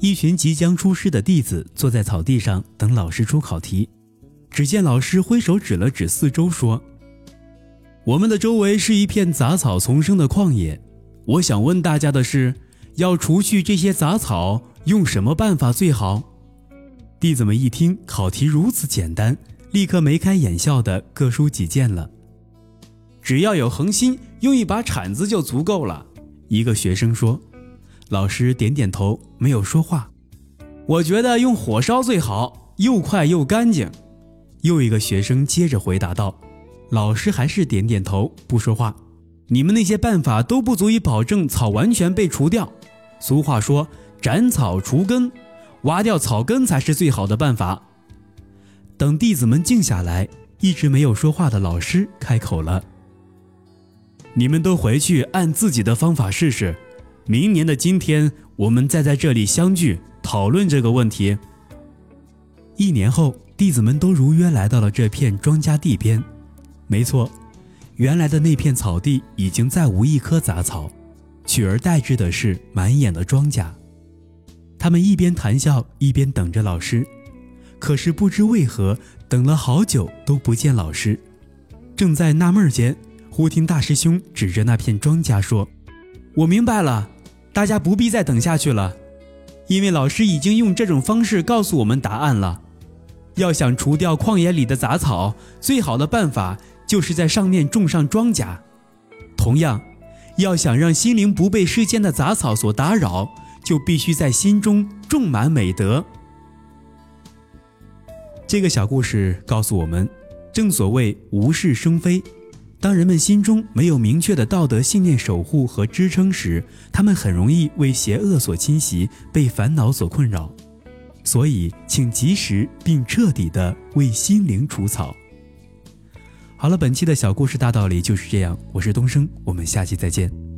一群即将出师的弟子坐在草地上等老师出考题。只见老师挥手指了指四周，说：“我们的周围是一片杂草丛生的旷野。我想问大家的是，要除去这些杂草，用什么办法最好？”弟子们一听考题如此简单，立刻眉开眼笑的各抒己见了。只要有恒心，用一把铲子就足够了。一个学生说：“老师点点头，没有说话。”我觉得用火烧最好，又快又干净。又一个学生接着回答道：“老师还是点点头，不说话。你们那些办法都不足以保证草完全被除掉。俗话说‘斩草除根’，挖掉草根才是最好的办法。”等弟子们静下来，一直没有说话的老师开口了。你们都回去按自己的方法试试，明年的今天我们再在这里相聚讨论这个问题。一年后，弟子们都如约来到了这片庄稼地边。没错，原来的那片草地已经再无一棵杂草，取而代之的是满眼的庄稼。他们一边谈笑，一边等着老师。可是不知为何，等了好久都不见老师。正在纳闷间，忽听大师兄指着那片庄稼说：“我明白了，大家不必再等下去了，因为老师已经用这种方式告诉我们答案了。要想除掉旷野里的杂草，最好的办法就是在上面种上庄稼。同样，要想让心灵不被世间的杂草所打扰，就必须在心中种满美德。”这个小故事告诉我们，正所谓无事生非。当人们心中没有明确的道德信念守护和支撑时，他们很容易为邪恶所侵袭，被烦恼所困扰。所以，请及时并彻底的为心灵除草。好了，本期的小故事大道理就是这样。我是东升，我们下期再见。